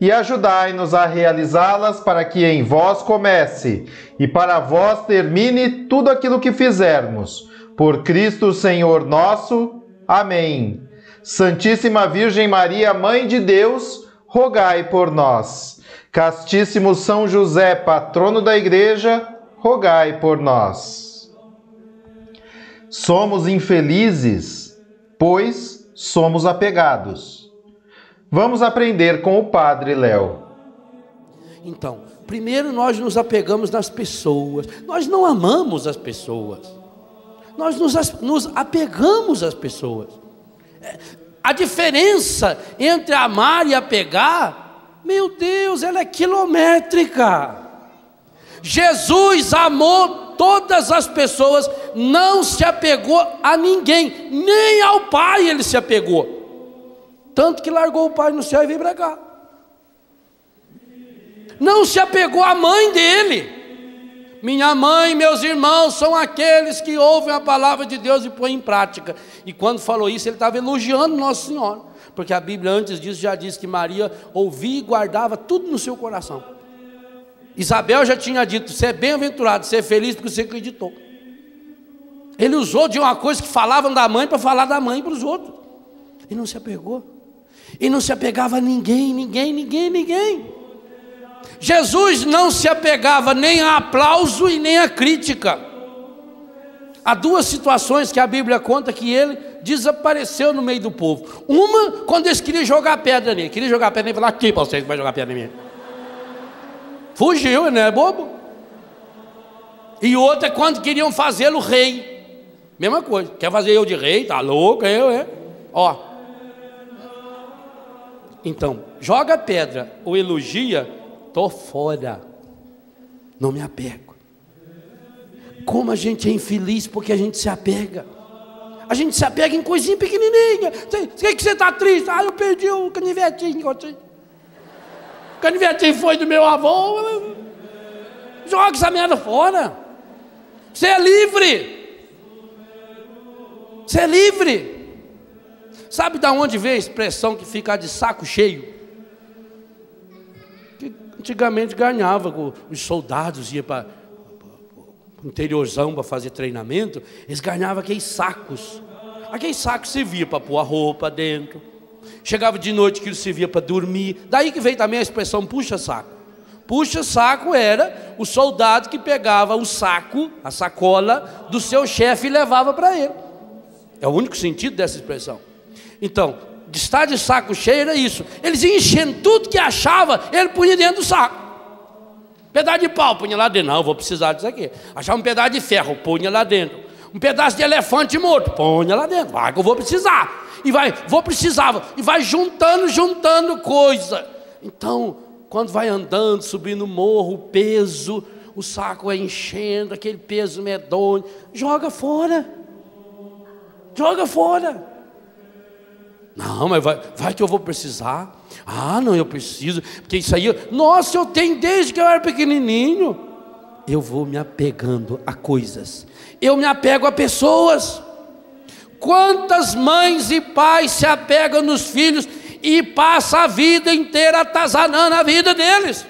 e ajudai-nos a realizá-las para que em vós comece e para vós termine tudo aquilo que fizermos. Por Cristo Senhor nosso. Amém. Santíssima Virgem Maria, Mãe de Deus, rogai por nós. Castíssimo São José, patrono da Igreja, rogai por nós. Somos infelizes, pois somos apegados. Vamos aprender com o Padre Léo. Então, primeiro nós nos apegamos nas pessoas. Nós não amamos as pessoas. Nós nos, nos apegamos às pessoas. É, a diferença entre amar e apegar, meu Deus, ela é quilométrica. Jesus amou todas as pessoas, não se apegou a ninguém, nem ao Pai ele se apegou. Tanto que largou o pai no céu e veio para cá. Não se apegou à mãe dele. Minha mãe meus irmãos são aqueles que ouvem a palavra de Deus e põem em prática. E quando falou isso, ele estava elogiando Nossa Senhora. Porque a Bíblia antes disso já diz que Maria ouvia e guardava tudo no seu coração. Isabel já tinha dito: você é bem-aventurado, você é feliz porque você acreditou. Ele usou de uma coisa que falavam da mãe para falar da mãe para os outros. E não se apegou. E não se apegava a ninguém, ninguém, ninguém, ninguém. Jesus não se apegava nem a aplauso e nem a crítica. Há duas situações que a Bíblia conta que ele desapareceu no meio do povo. Uma, quando eles queriam jogar pedra nele. Queria jogar pedra nele falar: aqui para vocês que vai jogar pedra em mim. Fugiu, não é bobo? E outra, quando queriam fazê-lo rei. Mesma coisa. Quer fazer eu de rei? Tá louco? Eu, é? Ó, então, joga pedra ou elogia, tô fora. Não me apego. Como a gente é infeliz porque a gente se apega. A gente se apega em coisinha pequenininha. Você que você está triste? Ah, eu perdi o canivetinho. O canivetinho foi do meu avô. Joga essa merda fora. Você é livre. Você é livre. Sabe da onde veio a expressão que ficar de saco cheio? Que antigamente ganhava, os soldados iam para o interiorzão para fazer treinamento, eles ganhavam aqueles sacos. Aqueles sacos servia para pôr a roupa dentro. Chegava de noite que servia para dormir. Daí que veio também a expressão puxa saco. Puxa saco era o soldado que pegava o saco, a sacola do seu chefe e levava para ele. É o único sentido dessa expressão. Então, de estar de saco cheio era isso. Eles iam enchendo tudo que achava, ele punha dentro do saco. Pedaço de pau, punha lá dentro. Não, vou precisar disso aqui. Achava um pedaço de ferro, punha lá dentro. Um pedaço de elefante morto, punha lá dentro. Vai que eu vou precisar. E vai, vou precisar. E vai juntando, juntando coisa. Então, quando vai andando, subindo o morro, o peso, o saco é enchendo, aquele peso medonho, joga fora. Joga fora. Não, mas vai, vai que eu vou precisar. Ah, não, eu preciso, porque isso aí, nossa, eu tenho desde que eu era pequenininho. Eu vou me apegando a coisas, eu me apego a pessoas. Quantas mães e pais se apegam nos filhos e passa a vida inteira atazanando a vida deles?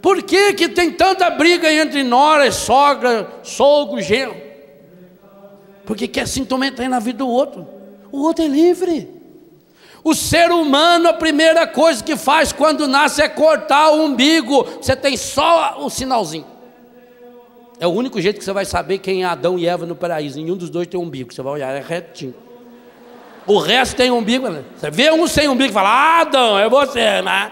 Por que, que tem tanta briga entre nora, sogra, sogro, genro? Porque quer se intrometer na vida do outro o outro é livre. O ser humano, a primeira coisa que faz quando nasce é cortar o umbigo. Você tem só o sinalzinho. É o único jeito que você vai saber quem é Adão e Eva no paraíso. Nenhum dos dois tem umbigo. Você vai olhar, é retinho. O resto tem umbigo. Né? Você vê um sem umbigo e fala, ah, Adão, é você, né?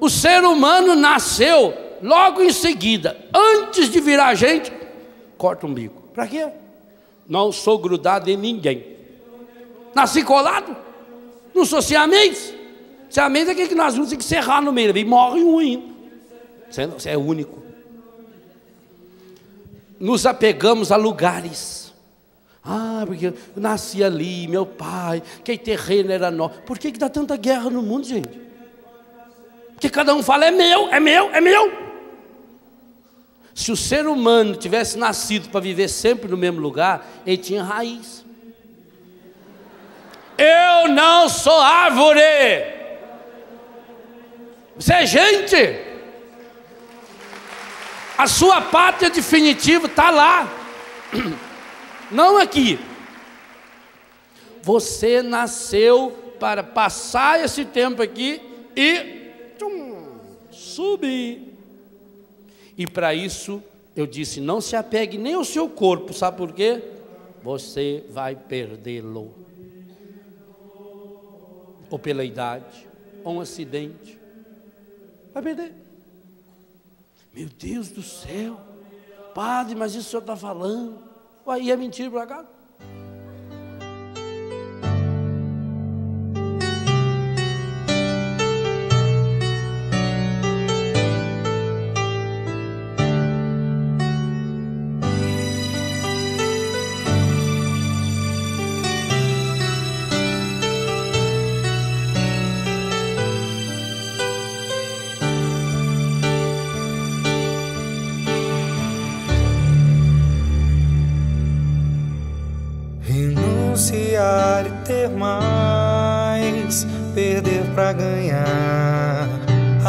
O ser humano nasceu logo em seguida, antes de virar gente, corta o umbigo. Para quê? Não sou grudado em ninguém. Nasci colado. Não sou siamês. Siamês é aquele que nós vamos ter que serrar no meio. E morre um ainda. Você é único. Nos apegamos a lugares. Ah, porque eu nasci ali, meu pai, que terreno era nosso. Por que, que dá tanta guerra no mundo, gente? Porque cada um fala, é meu, é meu, é meu. Se o ser humano tivesse nascido para viver sempre no mesmo lugar, ele tinha raiz. Eu não sou árvore. Você é gente. A sua pátria definitiva está lá, não aqui. Você nasceu para passar esse tempo aqui e tchum, subir. E para isso eu disse: não se apegue nem ao seu corpo, sabe por quê? Você vai perdê-lo. Ou pela idade, ou um acidente. Vai perder. Meu Deus do céu, padre, mas isso o senhor está falando? Aí é mentira para cá?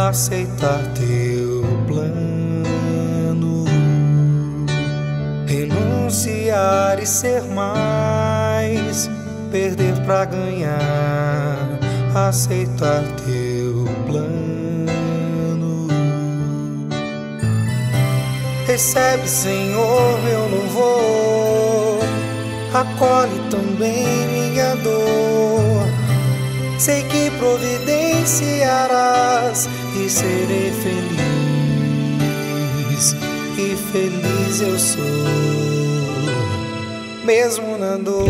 Aceitar teu plano, renunciar e ser mais, perder para ganhar, aceitar teu plano. Recebe, Senhor, meu louvor, acolhe também minha dor. Sei que providenciarás e serei feliz, e feliz eu sou, mesmo na dor.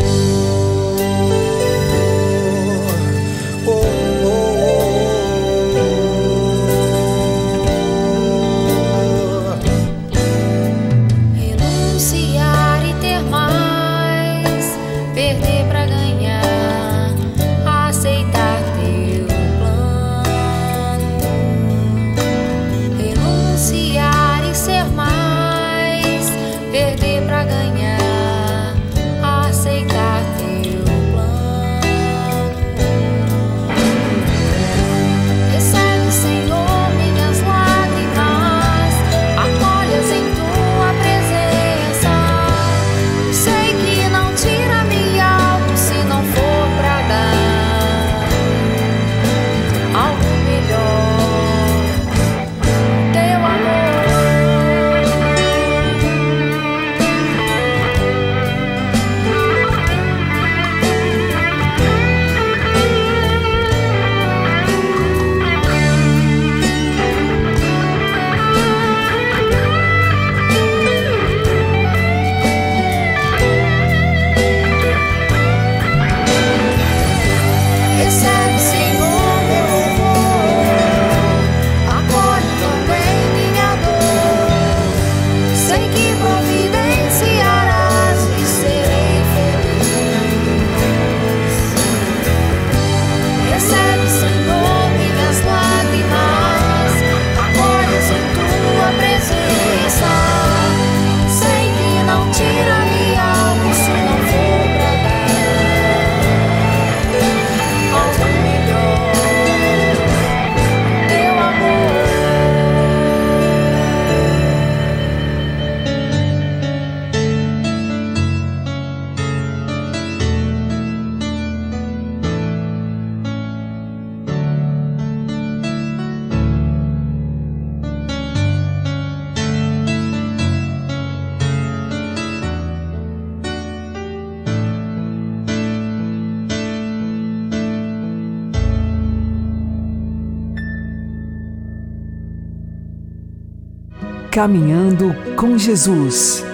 Caminhando com Jesus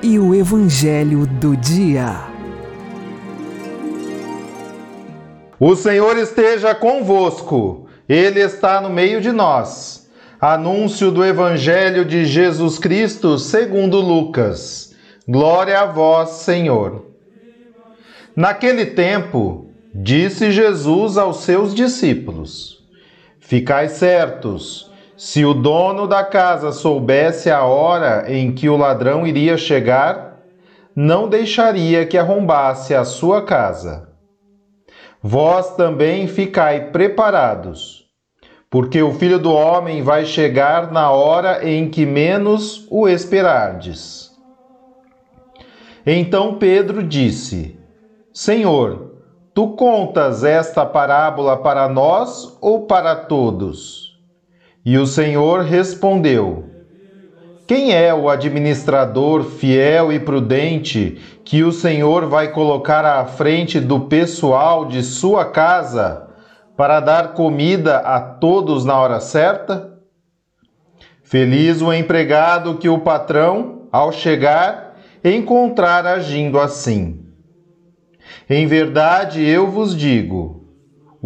e o Evangelho do Dia. O Senhor esteja convosco, Ele está no meio de nós. Anúncio do Evangelho de Jesus Cristo segundo Lucas. Glória a vós, Senhor. Naquele tempo, disse Jesus aos seus discípulos: Ficai certos, se o dono da casa soubesse a hora em que o ladrão iria chegar, não deixaria que arrombasse a sua casa. Vós também ficai preparados, porque o filho do homem vai chegar na hora em que menos o esperardes. Então Pedro disse: Senhor, tu contas esta parábola para nós ou para todos? E o Senhor respondeu: Quem é o administrador fiel e prudente que o Senhor vai colocar à frente do pessoal de sua casa para dar comida a todos na hora certa? Feliz o empregado que o patrão, ao chegar, encontrar agindo assim. Em verdade eu vos digo: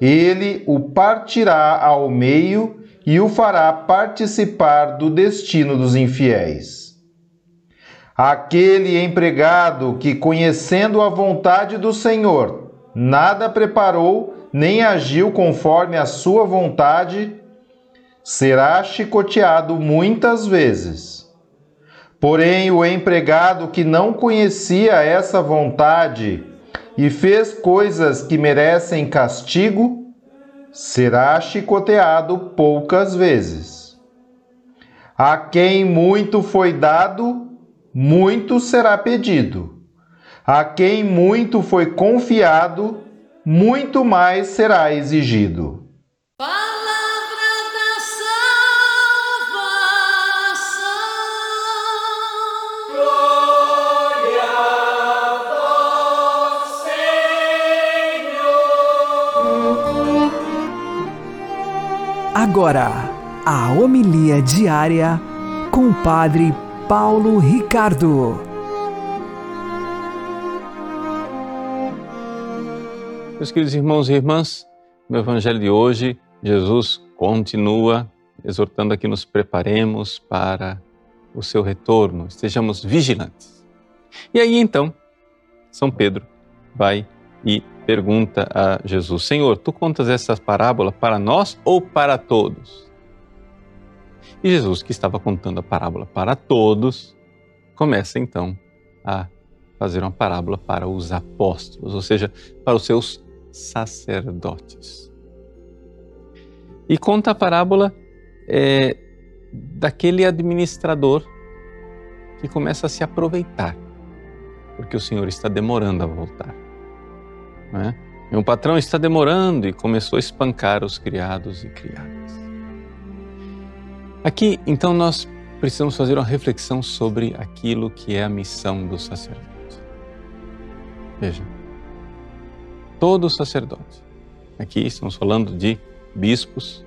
Ele o partirá ao meio e o fará participar do destino dos infiéis. Aquele empregado que, conhecendo a vontade do Senhor, nada preparou nem agiu conforme a sua vontade, será chicoteado muitas vezes. Porém, o empregado que não conhecia essa vontade e fez coisas que merecem castigo, será chicoteado poucas vezes. A quem muito foi dado, muito será pedido. A quem muito foi confiado, muito mais será exigido. Agora, a homilia diária com o Padre Paulo Ricardo. Meus queridos irmãos e irmãs, no Evangelho de hoje, Jesus continua exortando a que nos preparemos para o seu retorno, estejamos vigilantes. E aí então, São Pedro vai e pergunta a Jesus: Senhor, tu contas essa parábola para nós ou para todos? E Jesus, que estava contando a parábola para todos, começa então a fazer uma parábola para os apóstolos, ou seja, para os seus sacerdotes. E conta a parábola é, daquele administrador que começa a se aproveitar, porque o Senhor está demorando a voltar. Né? Meu patrão está demorando e começou a espancar os criados e criadas. Aqui, então, nós precisamos fazer uma reflexão sobre aquilo que é a missão do sacerdote. Veja, todo sacerdote, aqui estamos falando de bispos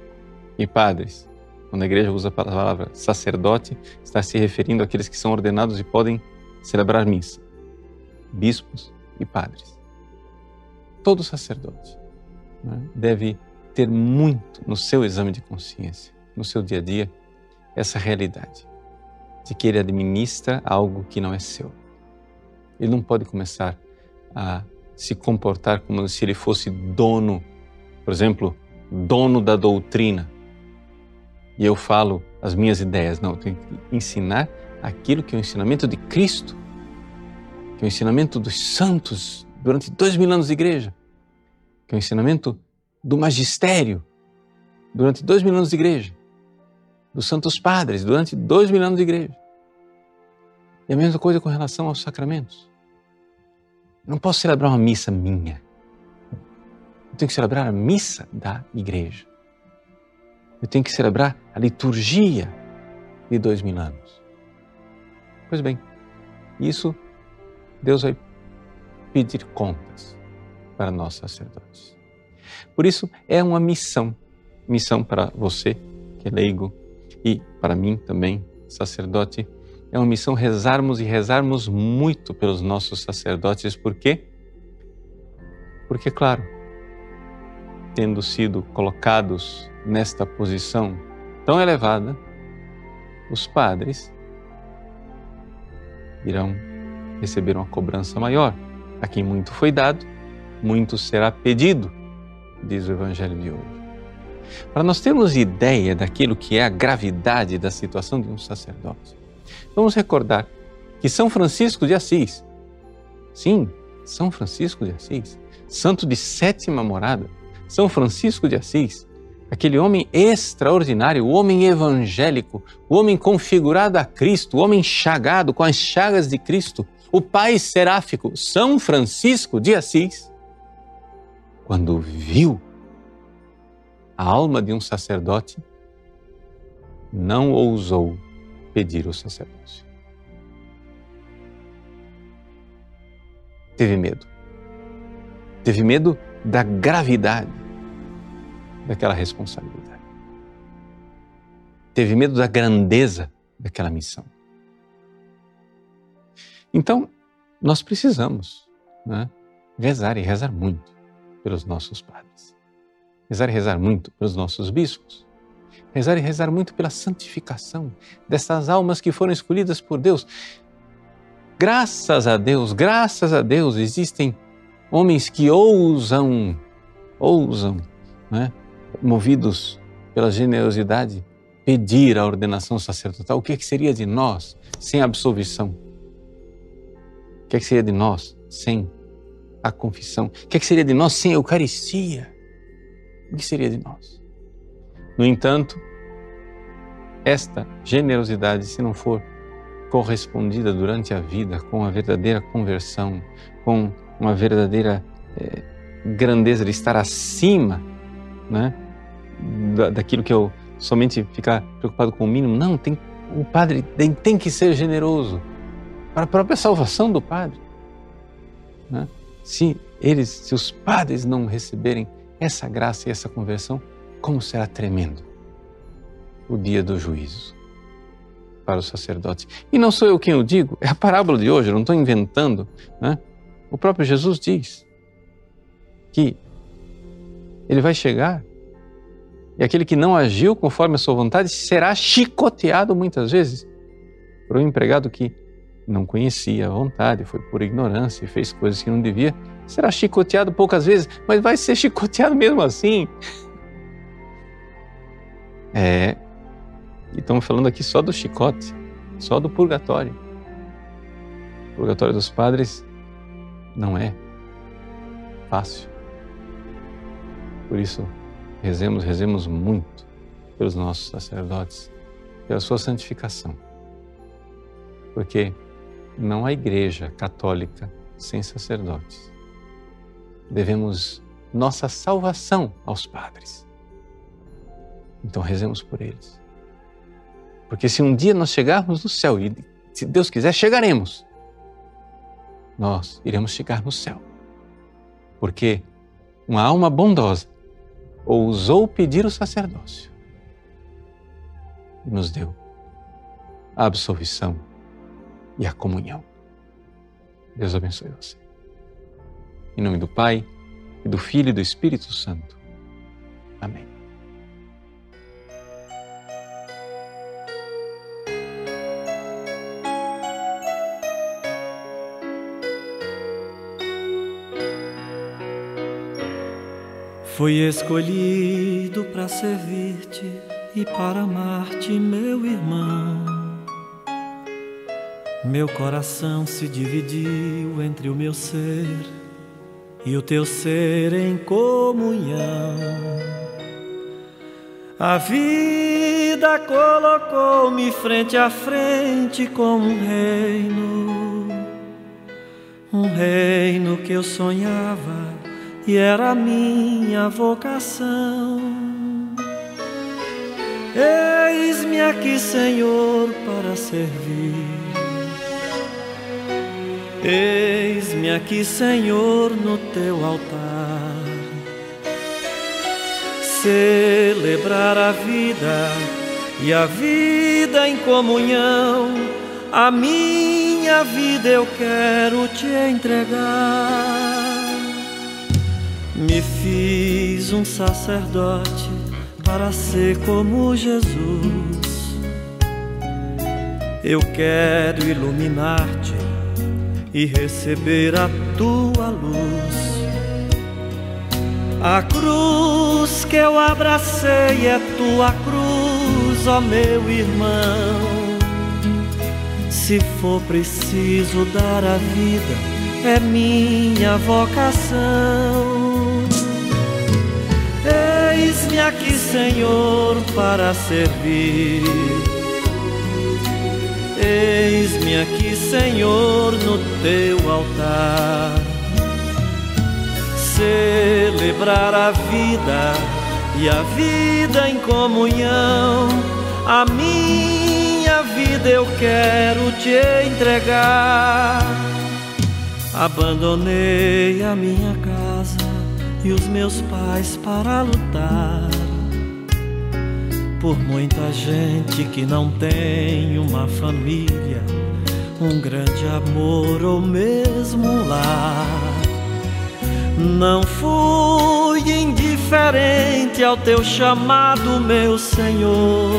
e padres. Quando a igreja usa a palavra sacerdote, está se referindo àqueles que são ordenados e podem celebrar missa. Bispos e padres todo sacerdote né, deve ter muito no seu exame de consciência, no seu dia a dia, essa realidade de que ele administra algo que não é seu. Ele não pode começar a se comportar como se ele fosse dono, por exemplo, dono da doutrina. E eu falo as minhas ideias. Não, eu tenho que ensinar aquilo que é o ensinamento de Cristo, que é o ensinamento dos santos, durante dois mil anos de igreja, que é o ensinamento do magistério durante dois mil anos de igreja. dos santos padres durante dois mil anos de igreja. E a mesma coisa com relação aos sacramentos. Eu não posso celebrar uma missa minha. Eu tenho que celebrar a missa da igreja. Eu tenho que celebrar a liturgia de dois mil anos. Pois bem, isso Deus vai pedir contas para nós sacerdotes. Por isso é uma missão, missão para você que é leigo e para mim também, sacerdote, é uma missão rezarmos e rezarmos muito pelos nossos sacerdotes, por quê? Porque, claro, tendo sido colocados nesta posição tão elevada, os padres irão receber uma cobrança maior. A quem muito foi dado, muito será pedido, diz o Evangelho de hoje. Para nós termos ideia daquilo que é a gravidade da situação de um sacerdote, vamos recordar que São Francisco de Assis, sim, São Francisco de Assis, santo de sétima morada, São Francisco de Assis, aquele homem extraordinário, o homem evangélico, o homem configurado a Cristo, o homem chagado com as chagas de Cristo, o pai seráfico São Francisco de Assis, quando viu a alma de um sacerdote, não ousou pedir o sacerdócio. Teve medo. Teve medo da gravidade daquela responsabilidade. Teve medo da grandeza daquela missão. Então, nós precisamos né, rezar e rezar muito pelos nossos padres. Rezar e rezar muito pelos nossos bispos. Rezar e rezar muito pela santificação dessas almas que foram escolhidas por Deus. Graças a Deus, graças a Deus, existem homens que ousam, ousam, né, movidos pela generosidade, pedir a ordenação sacerdotal. O que, é que seria de nós sem absolvição? Que, é que seria de nós sem a confissão? O que, é que seria de nós sem a Eucaristia? O que seria de nós? No entanto, esta generosidade, se não for correspondida durante a vida com a verdadeira conversão, com uma verdadeira é, grandeza de estar acima né, daquilo que eu somente ficar preocupado com o mínimo. Não, tem, o padre tem, tem que ser generoso para a própria salvação do padre. Né? Se eles, se os padres não receberem essa graça e essa conversão, como será tremendo o dia do juízo para os sacerdotes. E não sou eu quem o digo, é a parábola de hoje, eu não estou inventando. Né? O próprio Jesus diz que ele vai chegar e aquele que não agiu conforme a sua vontade será chicoteado muitas vezes por um empregado que não conhecia a vontade, foi por ignorância e fez coisas que não devia, será chicoteado poucas vezes, mas vai ser chicoteado mesmo assim. É, e estamos falando aqui só do chicote, só do purgatório. O purgatório dos padres não é fácil. Por isso, rezemos, rezemos muito pelos nossos sacerdotes, pela sua santificação. Porque não há igreja católica sem sacerdotes. Devemos nossa salvação aos padres. Então rezemos por eles. Porque se um dia nós chegarmos no céu, e se Deus quiser, chegaremos, nós iremos chegar no céu. Porque uma alma bondosa ousou pedir o sacerdócio e nos deu a absolvição e a comunhão. Deus abençoe você. Em nome do Pai, e do Filho e do Espírito Santo. Amém. Fui escolhido para servir-te e para amar-te, meu irmão. Meu coração se dividiu entre o meu ser e o teu ser em comunhão. A vida colocou-me frente a frente com um reino, um reino que eu sonhava e era minha vocação. Eis-me aqui, Senhor, para servir. Eis-me aqui, Senhor, no teu altar. Celebrar a vida e a vida em comunhão. A minha vida eu quero te entregar. Me fiz um sacerdote para ser como Jesus. Eu quero iluminar-te e receber a tua luz. A cruz que eu abracei é tua cruz, ó meu irmão. Se for preciso dar a vida, é minha vocação. Eis-me aqui, Senhor, para servir. Eis-me aqui, Senhor, no teu altar. Celebrar a vida e a vida em comunhão. A minha vida eu quero te entregar. Abandonei a minha casa e os meus pais para lutar por muita gente que não tem uma família, um grande amor ou mesmo um lar. Não fui indiferente ao teu chamado, meu Senhor.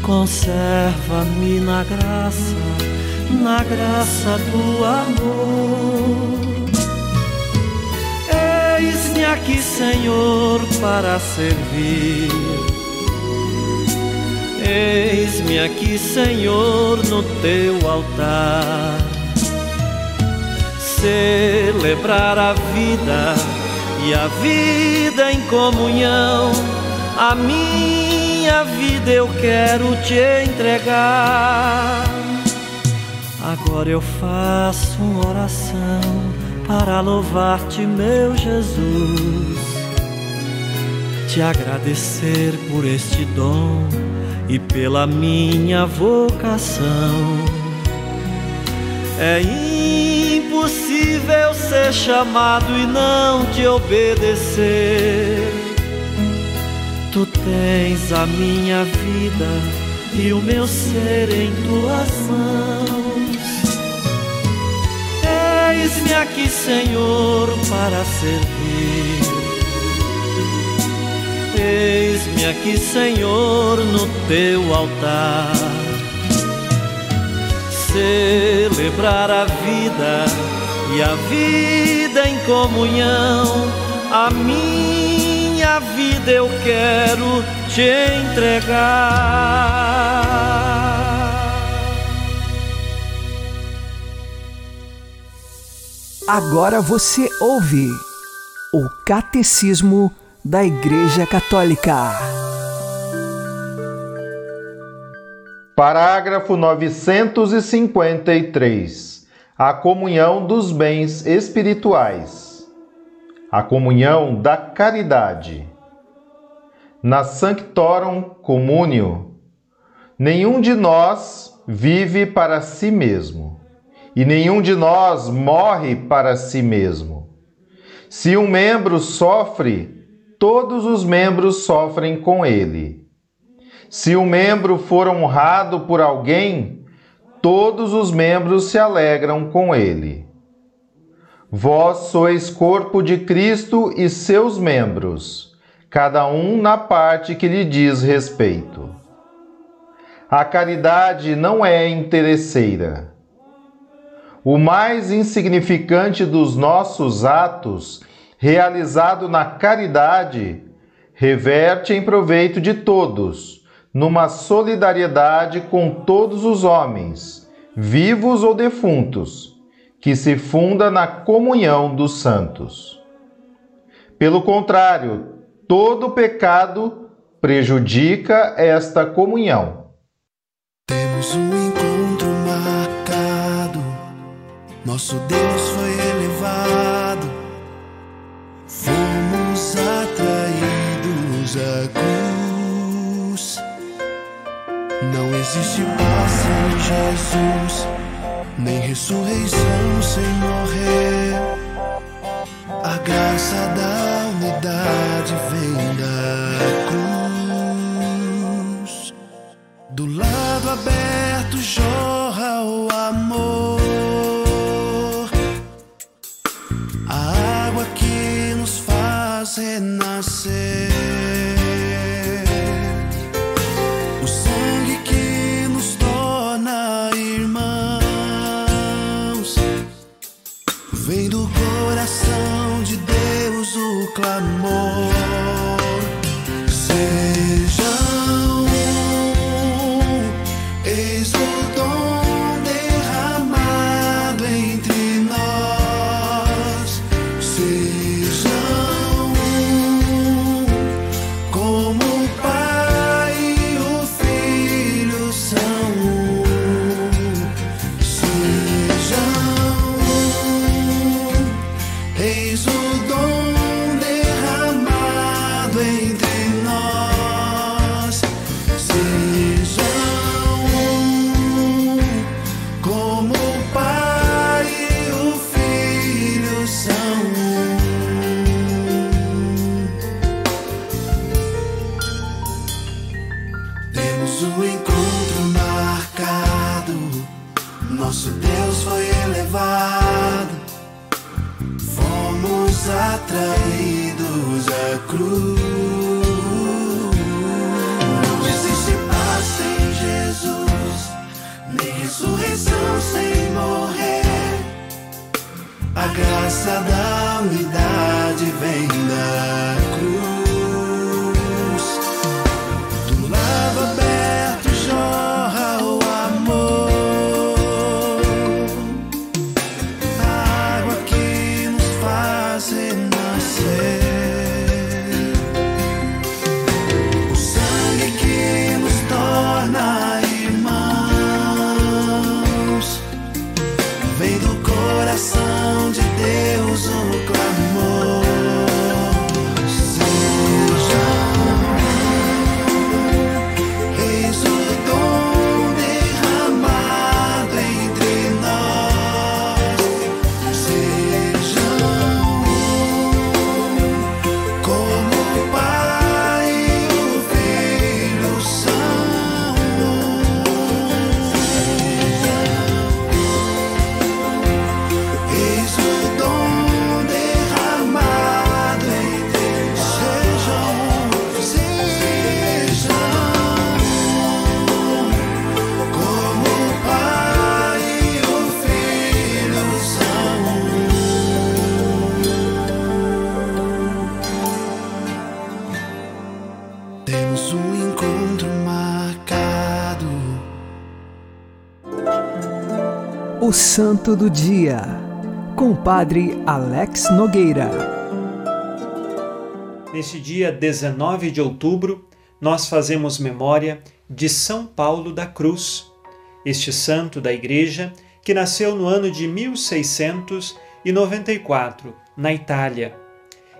Conserva-me na graça, na graça do amor. Aqui, Senhor, para servir. Eis-me aqui, Senhor, no teu altar. Celebrar a vida e a vida em comunhão. A minha vida eu quero te entregar. Agora eu faço uma oração para louvar-te, meu Jesus, te agradecer por este dom e pela minha vocação. É impossível ser chamado e não te obedecer. Tu tens a minha vida e o meu ser em tuas mãos. Eis-me aqui, Senhor, para servir. Eis-me aqui, Senhor, no teu altar. Celebrar a vida e a vida em comunhão. A minha vida eu quero te entregar. Agora você ouve o Catecismo da Igreja Católica. Parágrafo 953. A comunhão dos bens espirituais. A comunhão da caridade. Na Sanctorum Communio, nenhum de nós vive para si mesmo e nenhum de nós morre para si mesmo. Se um membro sofre, todos os membros sofrem com ele. Se um membro for honrado por alguém, todos os membros se alegram com ele. Vós sois corpo de Cristo e seus membros, cada um na parte que lhe diz respeito. A caridade não é interesseira o mais insignificante dos nossos atos, realizado na caridade, reverte em proveito de todos, numa solidariedade com todos os homens, vivos ou defuntos, que se funda na comunhão dos santos. Pelo contrário, todo pecado prejudica esta comunhão. Temos um nosso Deus foi elevado, fomos atraídos à cruz. Não existe paz sem Jesus, nem ressurreição sem morrer. A graça da unidade vem da cruz. Do lado aberto jorra o amor. promises Santo do Dia, com o Padre Alex Nogueira. Neste dia 19 de outubro, nós fazemos memória de São Paulo da Cruz, este santo da Igreja que nasceu no ano de 1694, na Itália.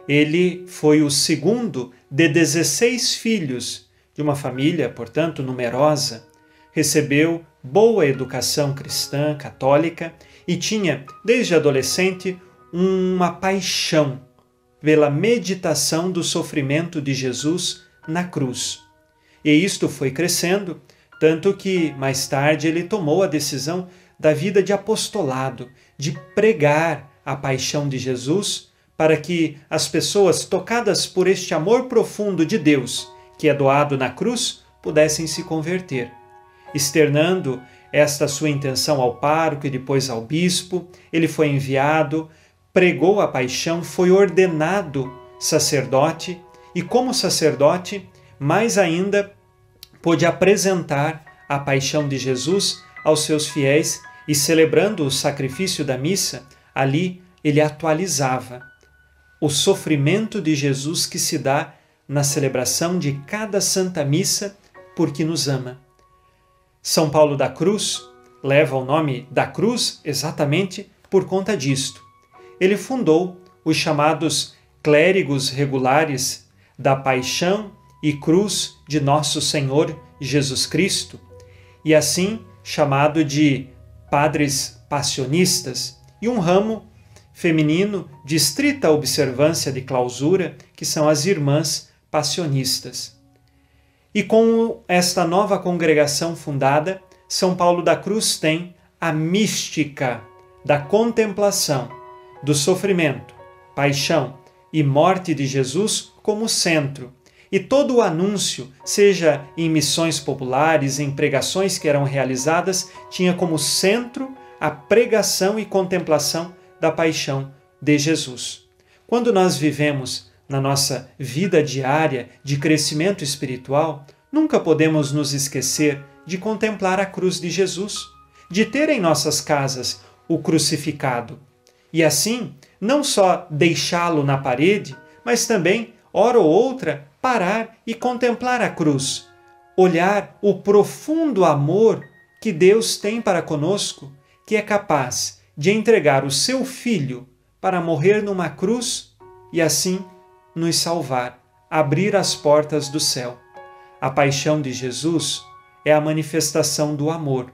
Ele foi o segundo de 16 filhos de uma família, portanto, numerosa. Recebeu boa educação cristã, católica e tinha, desde adolescente, uma paixão pela meditação do sofrimento de Jesus na cruz. E isto foi crescendo, tanto que mais tarde ele tomou a decisão da vida de apostolado, de pregar a paixão de Jesus, para que as pessoas tocadas por este amor profundo de Deus, que é doado na cruz, pudessem se converter. Externando esta sua intenção ao pároco e depois ao bispo, ele foi enviado, pregou a paixão, foi ordenado sacerdote e, como sacerdote, mais ainda pôde apresentar a paixão de Jesus aos seus fiéis e, celebrando o sacrifício da missa, ali ele atualizava o sofrimento de Jesus que se dá na celebração de cada Santa Missa, porque nos ama. São Paulo da Cruz leva o nome da Cruz exatamente por conta disto. Ele fundou os chamados clérigos regulares da Paixão e Cruz de Nosso Senhor Jesus Cristo, e assim chamado de padres passionistas, e um ramo feminino de estrita observância de clausura, que são as irmãs passionistas. E com esta nova congregação fundada, São Paulo da Cruz tem a mística da contemplação, do sofrimento, paixão e morte de Jesus como centro. E todo o anúncio, seja em missões populares, em pregações que eram realizadas, tinha como centro a pregação e contemplação da paixão de Jesus. Quando nós vivemos na nossa vida diária de crescimento espiritual, nunca podemos nos esquecer de contemplar a cruz de Jesus, de ter em nossas casas o crucificado. E assim, não só deixá-lo na parede, mas também, hora ou outra, parar e contemplar a cruz, olhar o profundo amor que Deus tem para conosco, que é capaz de entregar o seu filho para morrer numa cruz e assim nos salvar, abrir as portas do céu. A paixão de Jesus é a manifestação do amor,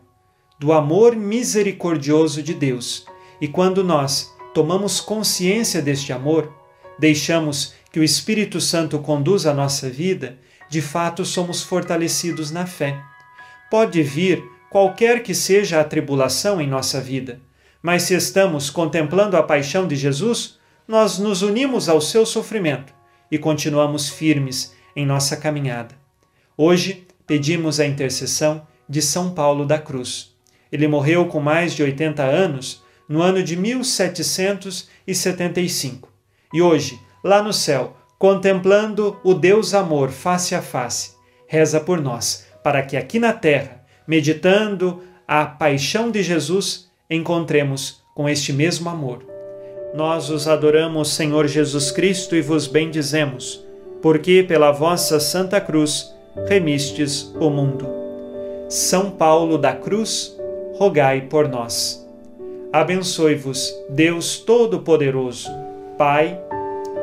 do amor misericordioso de Deus. E quando nós tomamos consciência deste amor, deixamos que o Espírito Santo conduza a nossa vida, de fato somos fortalecidos na fé. Pode vir qualquer que seja a tribulação em nossa vida, mas se estamos contemplando a paixão de Jesus, nós nos unimos ao seu sofrimento e continuamos firmes em nossa caminhada. Hoje pedimos a intercessão de São Paulo da Cruz. Ele morreu com mais de 80 anos no ano de 1775. E hoje, lá no céu, contemplando o Deus Amor face a face, reza por nós, para que aqui na terra, meditando a paixão de Jesus, encontremos com este mesmo amor nós os adoramos, Senhor Jesus Cristo, e vos bendizemos, porque pela vossa Santa Cruz remistes o mundo. São Paulo da Cruz, rogai por nós. Abençoe-vos, Deus Todo-Poderoso, Pai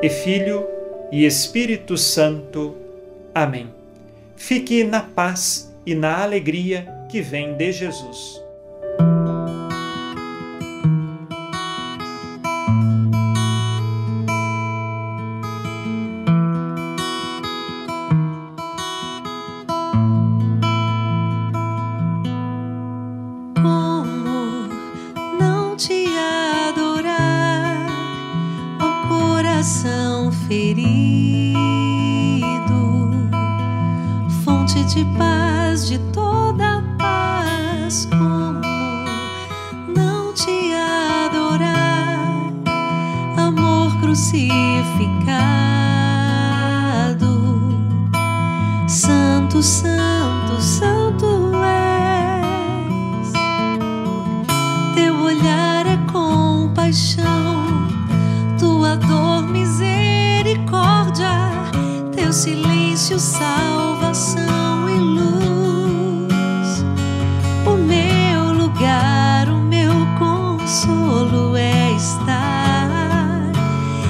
e Filho e Espírito Santo. Amém. Fique na paz e na alegria que vem de Jesus.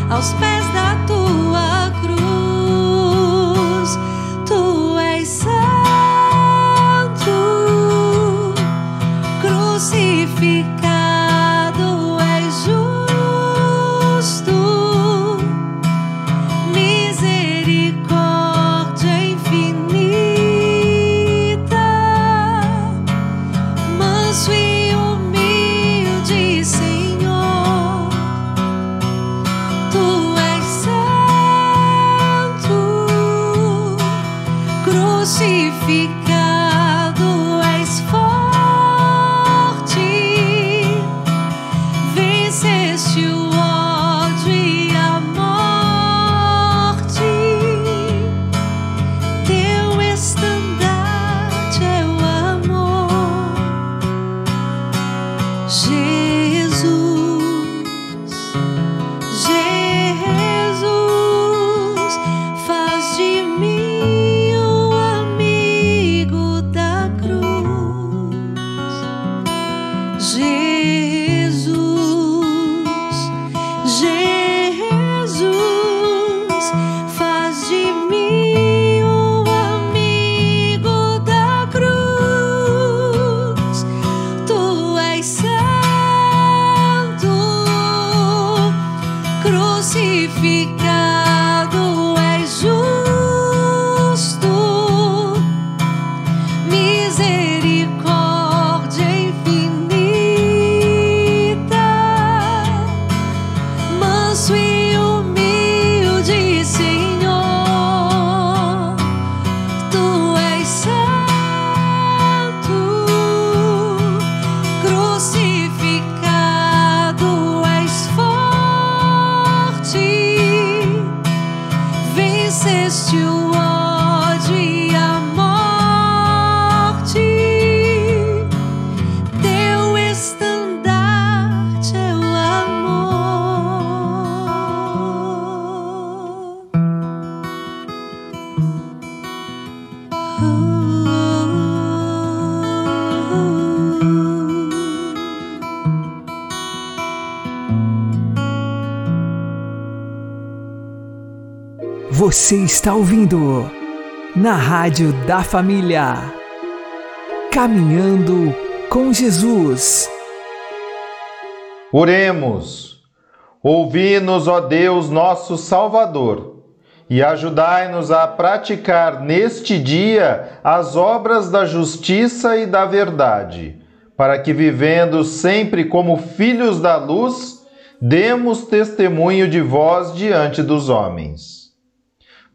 Aos pés da Você está ouvindo na Rádio da Família. Caminhando com Jesus. Oremos. Ouvi-nos, ó Deus, nosso Salvador, e ajudai-nos a praticar neste dia as obras da justiça e da verdade, para que, vivendo sempre como filhos da luz, demos testemunho de vós diante dos homens.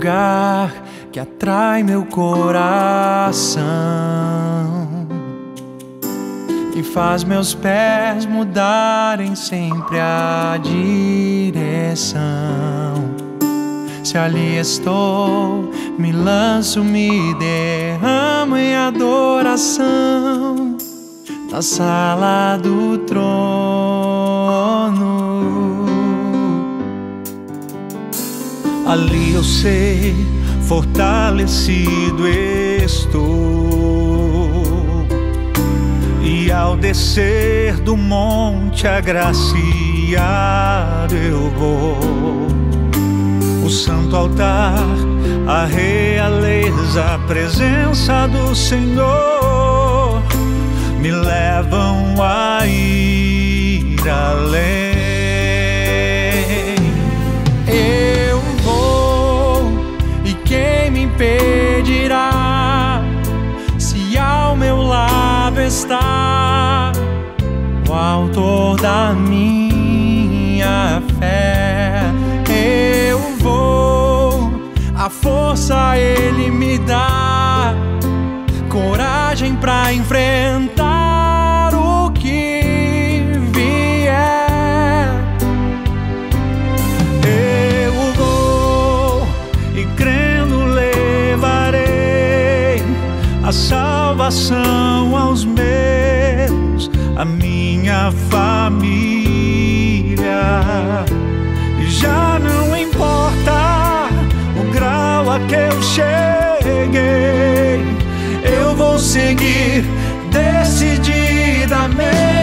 Lugar que atrai meu coração e faz meus pés mudarem sempre a direção. Se ali estou, me lanço, me derramo em adoração na sala do trono. Ali eu sei, fortalecido estou. E ao descer do monte agraciado eu vou. O santo altar, a realeza, a presença do Senhor me levam a ir além. Impedirá se ao meu lado está o autor da minha fé? Eu vou, a força ele me dá, coragem pra enfrentar salvação aos meus, a minha família. Já não importa o grau a que eu cheguei, eu vou seguir decididamente